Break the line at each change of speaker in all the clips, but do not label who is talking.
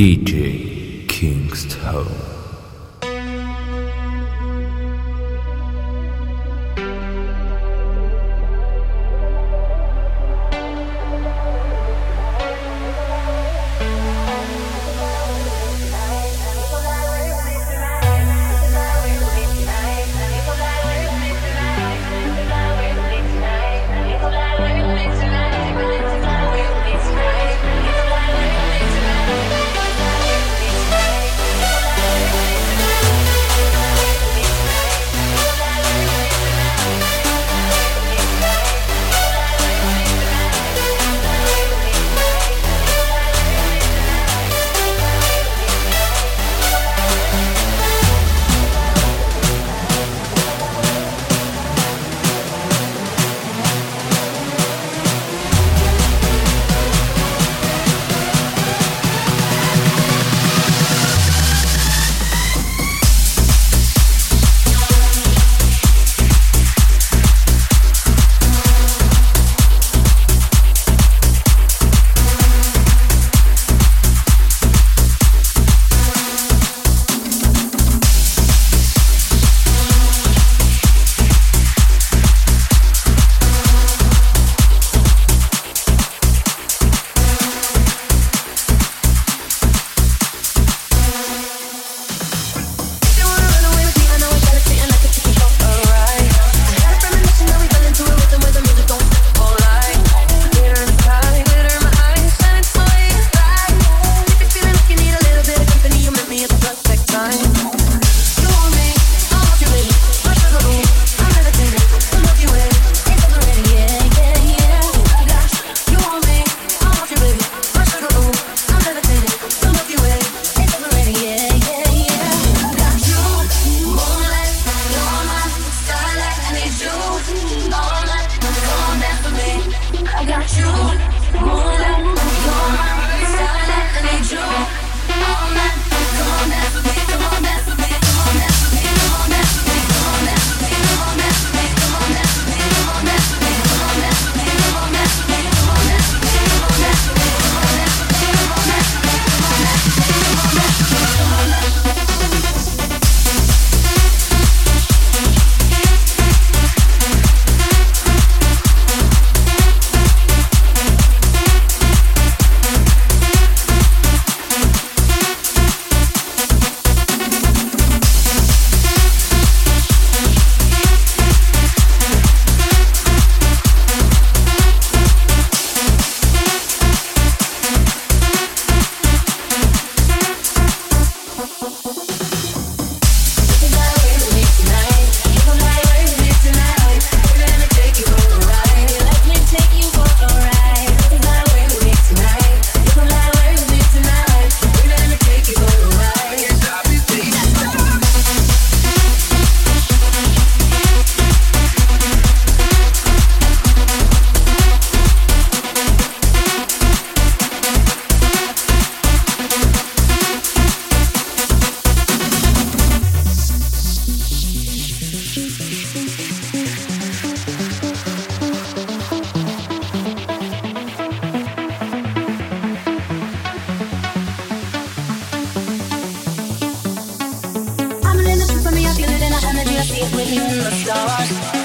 DJ Kingston.
with it in the stars.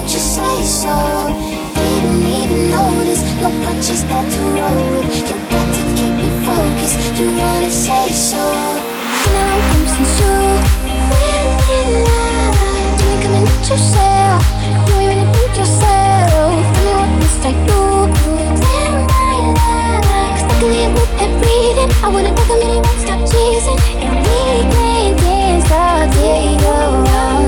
don't you say so? Didn't even notice No punches that to roll with. You got to keep me focused. You wanna say so? Now I'm sincere. When in line, do you come coming at yourself? Do you really think yourself? Tell me what must I do? Then I lie, cause I can live. I wanna talk a minute, stop chasing, and we can dance all day around.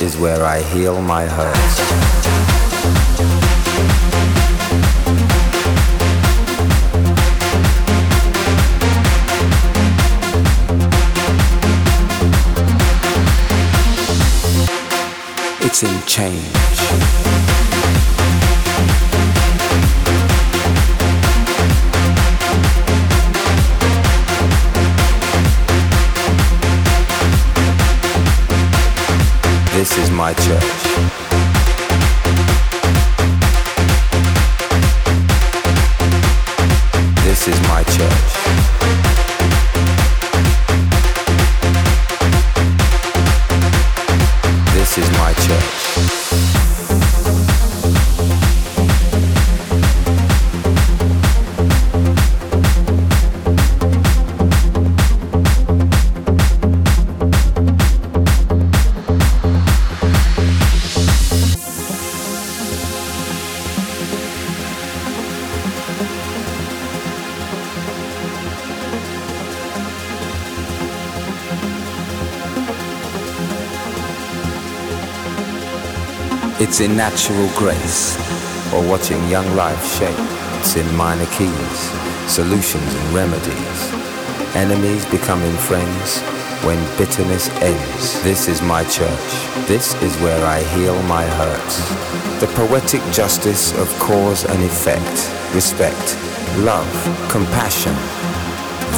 Is where I heal my hurts. It's in change. Is my church. It's in natural grace, or watching young life shape. It's in minor keys, solutions and remedies. Enemies becoming friends when bitterness ends. This is my church. This is where I heal my hurts. The poetic justice of cause and effect, respect, love, compassion.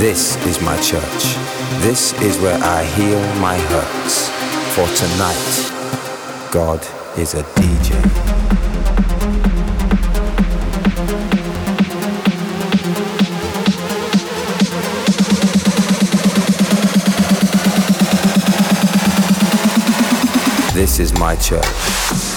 This is my church. This is where I heal my hurts. For tonight, God is a DJ. This is my church.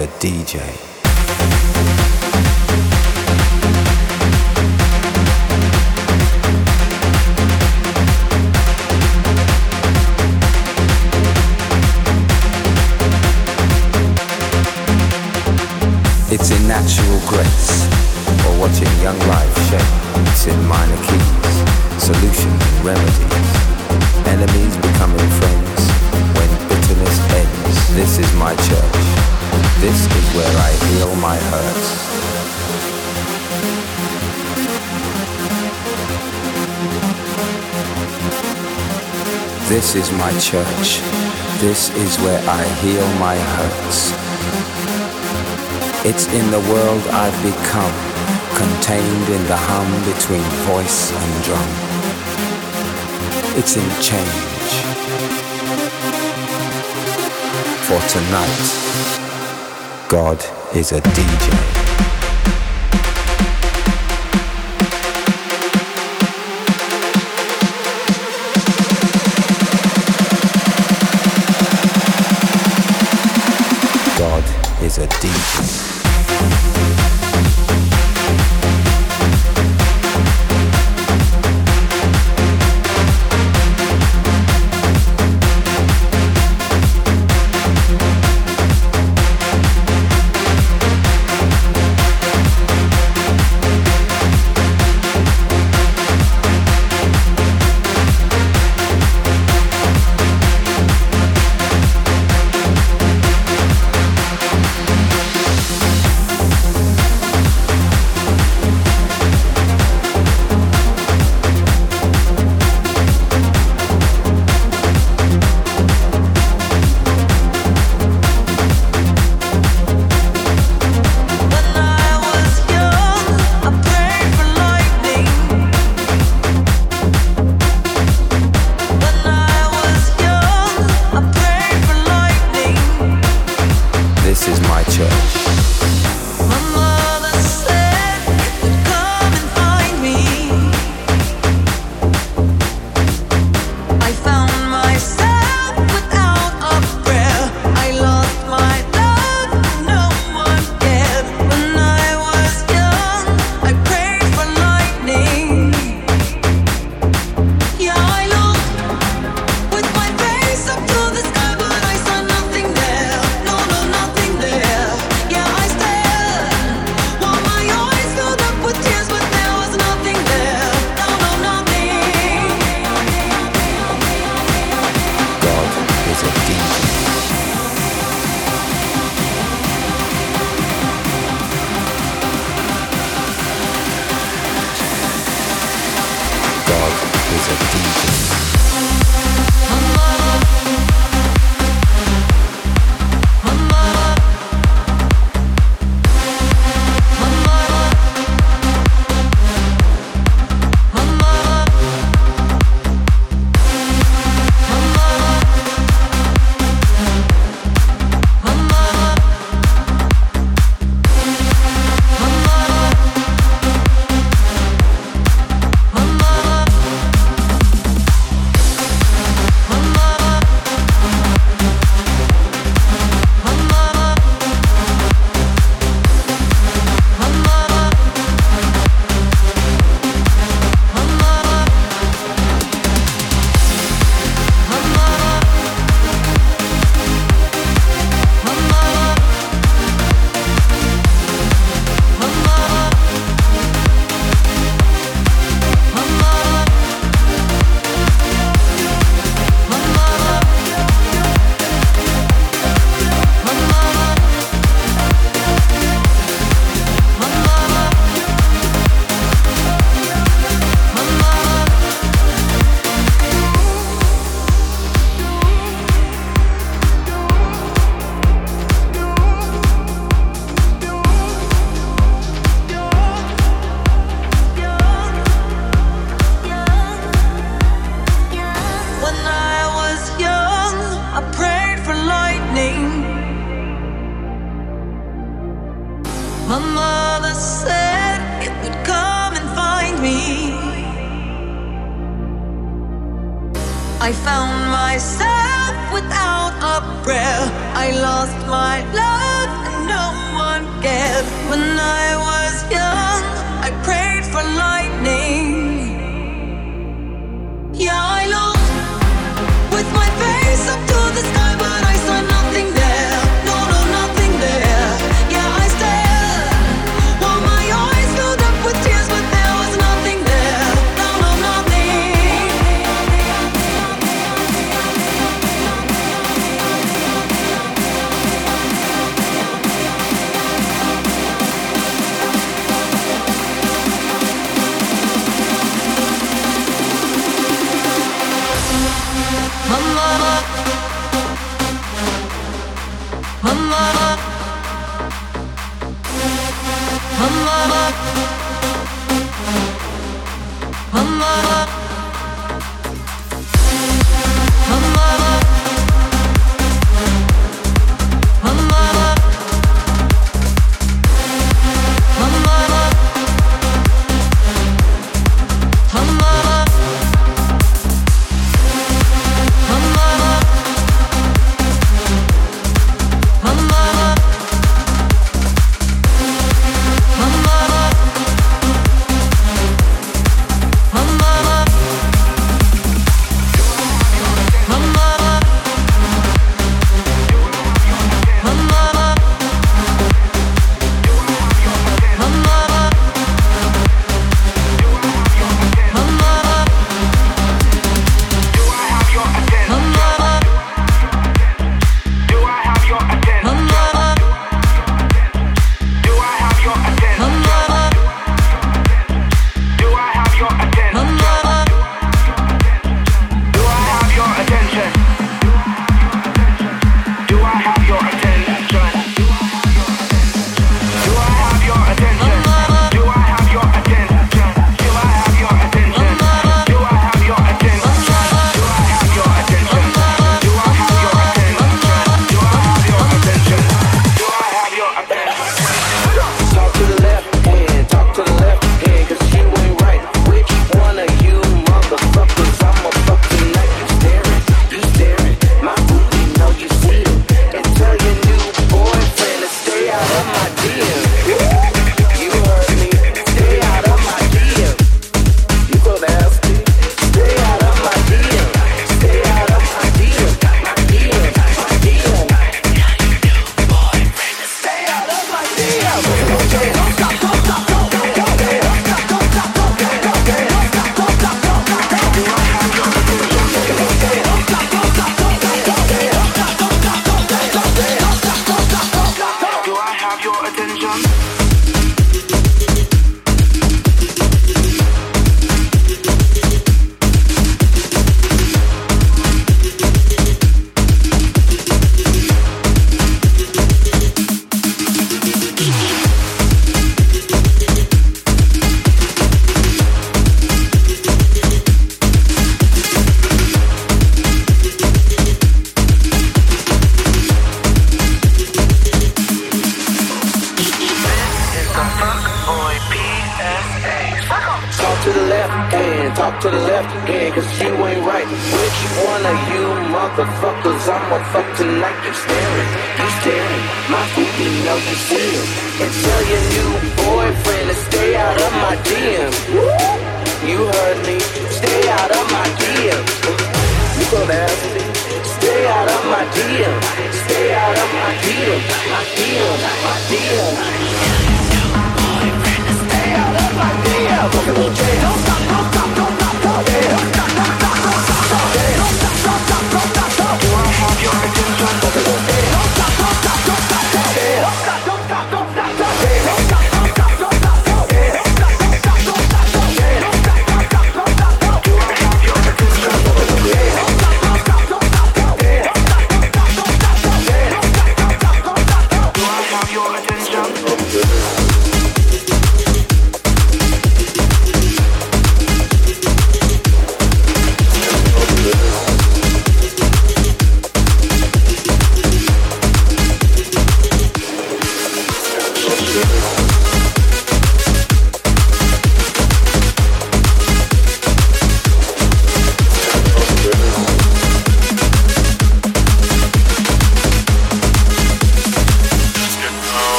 a DJ.
It's in natural grace, or watching young life shape. It's in minor keys, solutions and remedies. My church. This is where I heal my hurts. This is my church. This is where I heal my hurts. It's in the world I've become, contained in the hum between voice and drum. It's in change. For tonight, God is a DJ.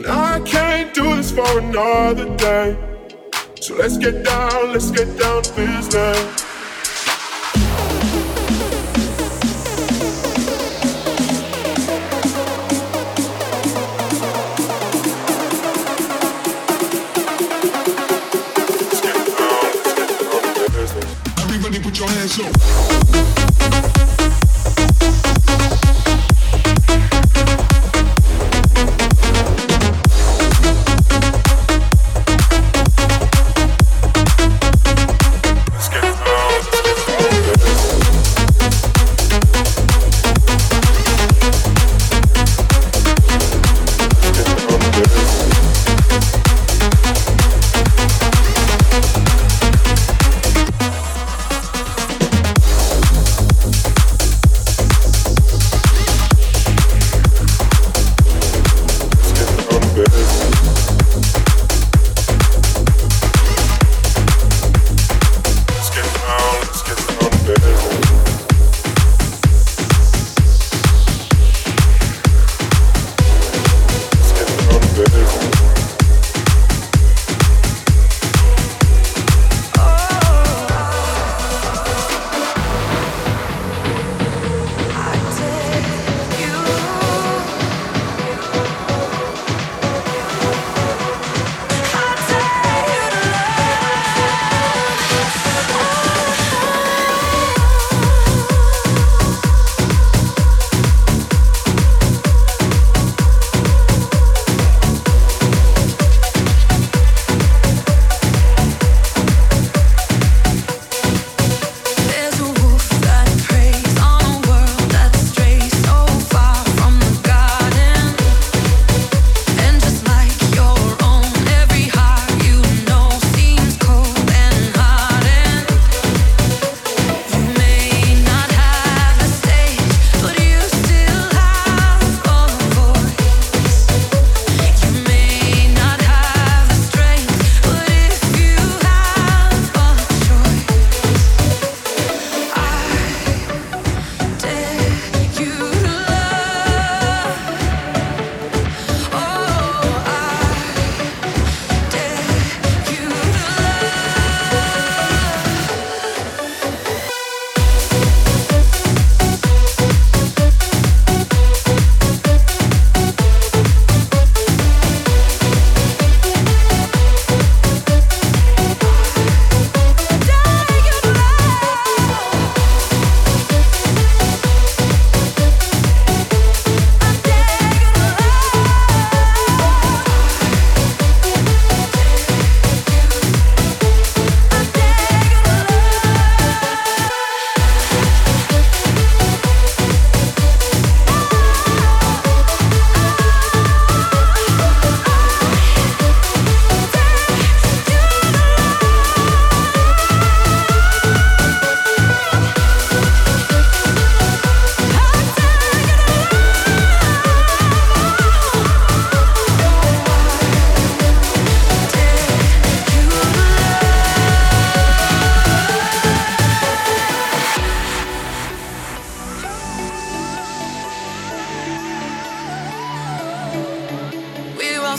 And I can't do this for another day. So let's get down, let's get down to business.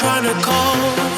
draw